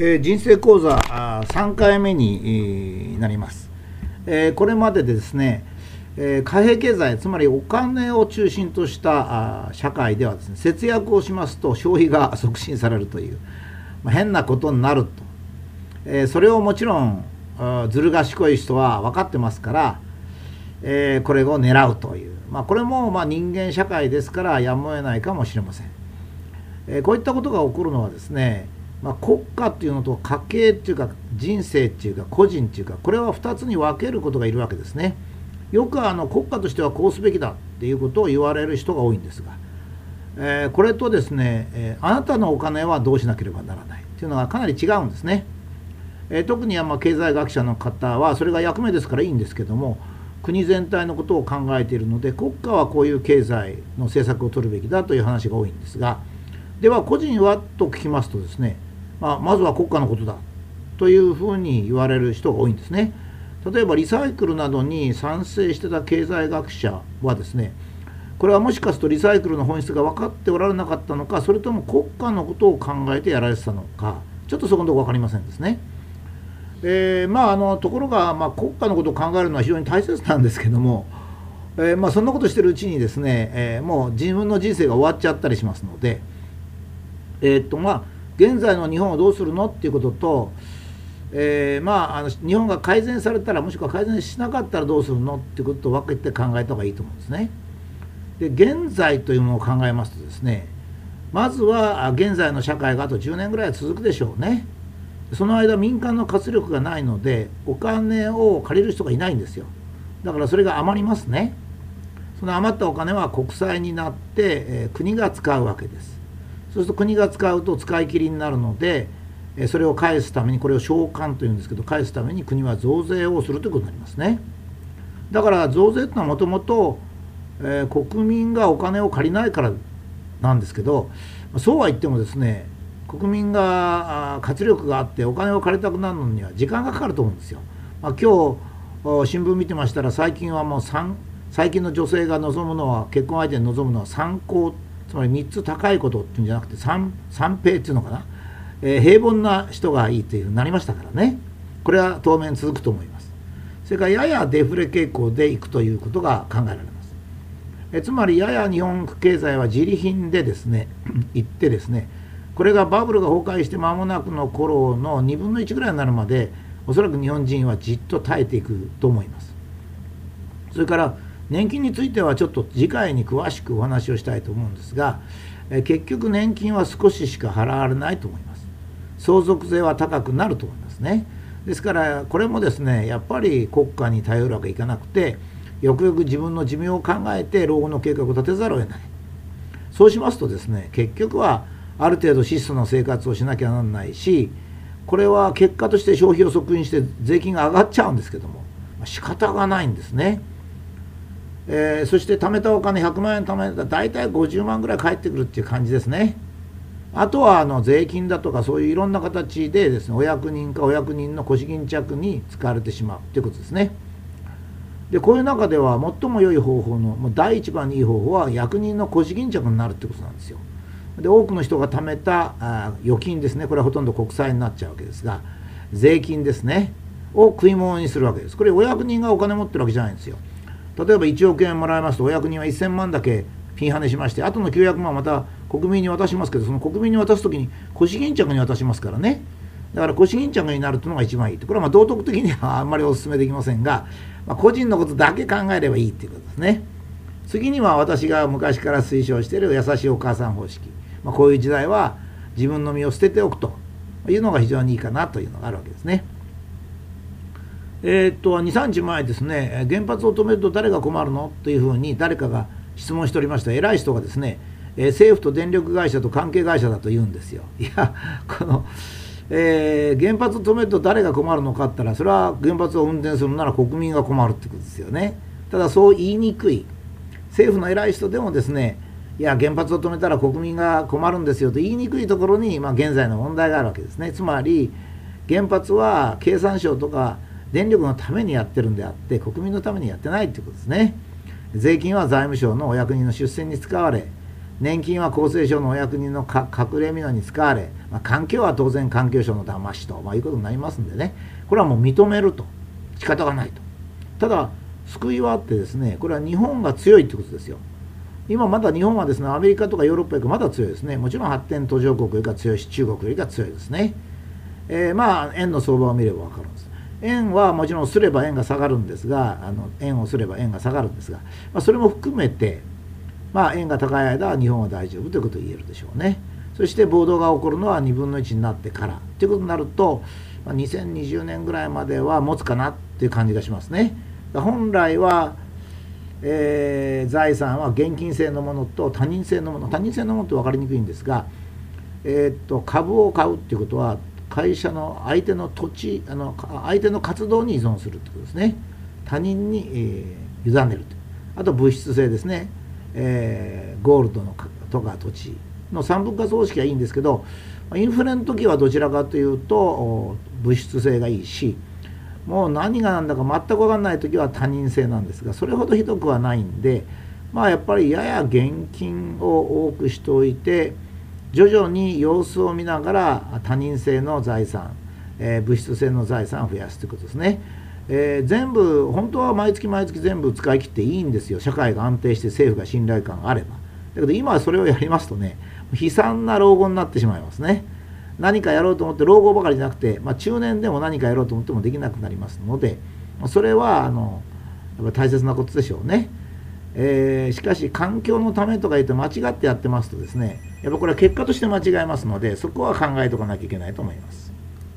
えー、人生講座あ3回目に、なります、えー、これまでですね、え貨幣経済つまりお金を中心としたあ社会ではですね節約をしますと消費が促進されるという、まあ、変なことになると、えそれをもちろんずる賢い人は分かってますから、えこれを狙うという、まあ、これもま人間社会ですからやむを得ないかもしれません、えこういったことが起こるのはですねまあ、国家っていうのと家計っていうか人生っていうか個人っていうかこれは2つに分けることがいるわけですね。よくあの国家としてはこうすべきだっていうことを言われる人が多いんですが、えー、これとですね、えー、あなたのお金はどうしなければならないっていうのはかなり違うんですね。えー、特にま経済学者の方はそれが役目ですからいいんですけども国全体のことを考えているので国家はこういう経済の政策を取るべきだという話が多いんですがでは個人はと聞きますとですねまあ、まずは国家のことだというふうに言われる人が多いんですね。例えばリサイクルなどに賛成してた経済学者はですねこれはもしかするとリサイクルの本質が分かっておられなかったのかそれとも国家のことを考えてやられてたのかちょっとそこのとこ分かりませんですね。えー、まああのところが、まあ、国家のことを考えるのは非常に大切なんですけども、えー、まあ、そんなことしてるうちにですね、えー、もう自分の人生が終わっちゃったりしますのでえっとまあ現在の日本をどうするのっていうことと、えー、まああの日本が改善されたらもしくは改善しなかったらどうするのっていうことを分けて考えた方がいいと思うんですね。で現在というものを考えますとですねまずは現在の社会があと10年ぐらいは続くでしょうね。その間民間の活力がないのでお金を借りる人がいないんですよ。だからそれが余りますね。その余ったお金は国債になって、えー、国が使うわけです。そうすると国が使うと使い切りになるのでそれを返すためにこれを償還というんですけど返すために国は増税をするということになりますねだから増税っていうのはもともと国民がお金を借りないからなんですけどそうは言ってもですね国民が活力があってお金を借りたくなるのには時間がかかると思うんですよ。まあ、今日新聞見てましたら最近はもう最近の女性が望むのは結婚相手に望むのは参考ってつまり3つ高いことっていうんじゃなくて三平っていうのかな、えー、平凡な人がいいというふうになりましたからね。これは当面続くと思います。それからややデフレ傾向でいくということが考えられます。えつまりやや日本経済は自利品でですね いってですねこれがバブルが崩壊して間もなくの頃の2分の1ぐらいになるまでおそらく日本人はじっと耐えていくと思います。それから年金についてはちょっと次回に詳しくお話をしたいと思うんですが結局年金は少ししか払われないと思います。相続税は高くなると思いますね。ですからこれもですねやっぱり国家に頼るわけいかなくてよくよく自分の寿命を考えて老後の計画を立てざるを得ない。そうしますとですね結局はある程度質素な生活をしなきゃならないしこれは結果として消費を促進して税金が上がっちゃうんですけども仕方がないんですね。えー、そして貯めたお金100万円貯めたら大体50万ぐらい返ってくるっていう感じですね。あとはあの税金だとかそういういろんな形でですねお役人かお役人の腰巾着に使われてしまうということですね。でこういう中では最も良い方法のもう第一番にいい方法は役人の腰巾着になるってことなんですよ。で多くの人が貯めたあ預金ですねこれはほとんど国債になっちゃうわけですが税金ですねを食い物にするわけです。これお役人がお金持ってるわけじゃないんですよ。例えば1億円もらいますとお役人は1000万だけピンハネしましてあとの900万また国民に渡しますけどその国民に渡す時に腰巾着に渡しますからね。だから腰巾着になるというのが一番いいこれはま道徳的にはあんまりお勧めできませんが、まあ、個人のことだけ考えればいいということですね。次には私が昔から推奨している優しいお母さん方式、まあ、こういう時代は自分の身を捨てておくというのが非常にいいかなというのがあるわけですね。えー、っと23日前ですね原発を止めると誰が困るの？というふうに誰かが質問しておりました。偉い人がですね、えー、政府と電力会社と関係会社だと言うんですよ。いやこのえー、原発を止めると誰が困るのかっったらそれは原発を運転するなら国民が困るってことですよね。ただそう言いにくい。政府の偉い人でもですねいや原発を止めたら国民が困るんですよと言いにくいところに、まあ、現在の問題があるわけですね。つまり原発は経産省とか電力のためにやってるんであって国民のためにやってないってことですね。税金は財務省のお役人の出世に使われ年金は厚生省のお役人の隠れ蓑に使われ、まあ、環境は当然環境省の騙しと、まあ、いうことになりますんでね。これはもう認めると。仕方がないと。ただ救いはあってですねこれは日本が強いってことですよ。今まだ日本はですねアメリカとかヨーロッパよりまだ強いですね。もちろん発展途上国よりか強いし中国よりか強いですね、えー、まあ円の相場を見れば分かるんです。円はもちろんすれば円が下がるんですがあの円をすれば円が下がるんですが、まあ、それも含めてまあ、円が高い間は日本は大丈夫ということを言えるでしょうね。そして暴動が起こるのは2分の1になってからということになると、まあ、2020年ぐらいまでは持つかなっていう感じがしますね。本来は、えー、財産は現金性のものと他人性のもの他人性のものって分かりにくいんですが、えー、っと株を買うっていうことは会社の相手の土地あの相手の活動に依存するってことですね。他人に、えー、委ねるとあと物質性ですね。えー、ゴールドのとか土地の三分割方式はいいんですけどインフレの時はどちらかというと物質性がいいしもう何が何だか全く分かんない時は他人性なんですがそれほどひどくはないんでまあやっぱりやや現金を多くしておいて徐々に様子を見ながら他人性の財産、えー、物質性の財産を増やすということですね。えー、全部本当は毎月毎月全部使い切っていいんですよ。社会が安定して政府が信頼感があれば。だけど今はそれをやりますとね悲惨な老後になってしまいますね。何かやろうと思って老後ばかりじゃなくて、まあ、中年でも何かやろうと思ってもできなくなりますのでそれはあのやっぱ大切なことでしょうね、えー、しかし環境のためとか言って間違ってやってますとですねやっぱこれは結果として間違えますのでそこは考えておかなきゃいけないと思います。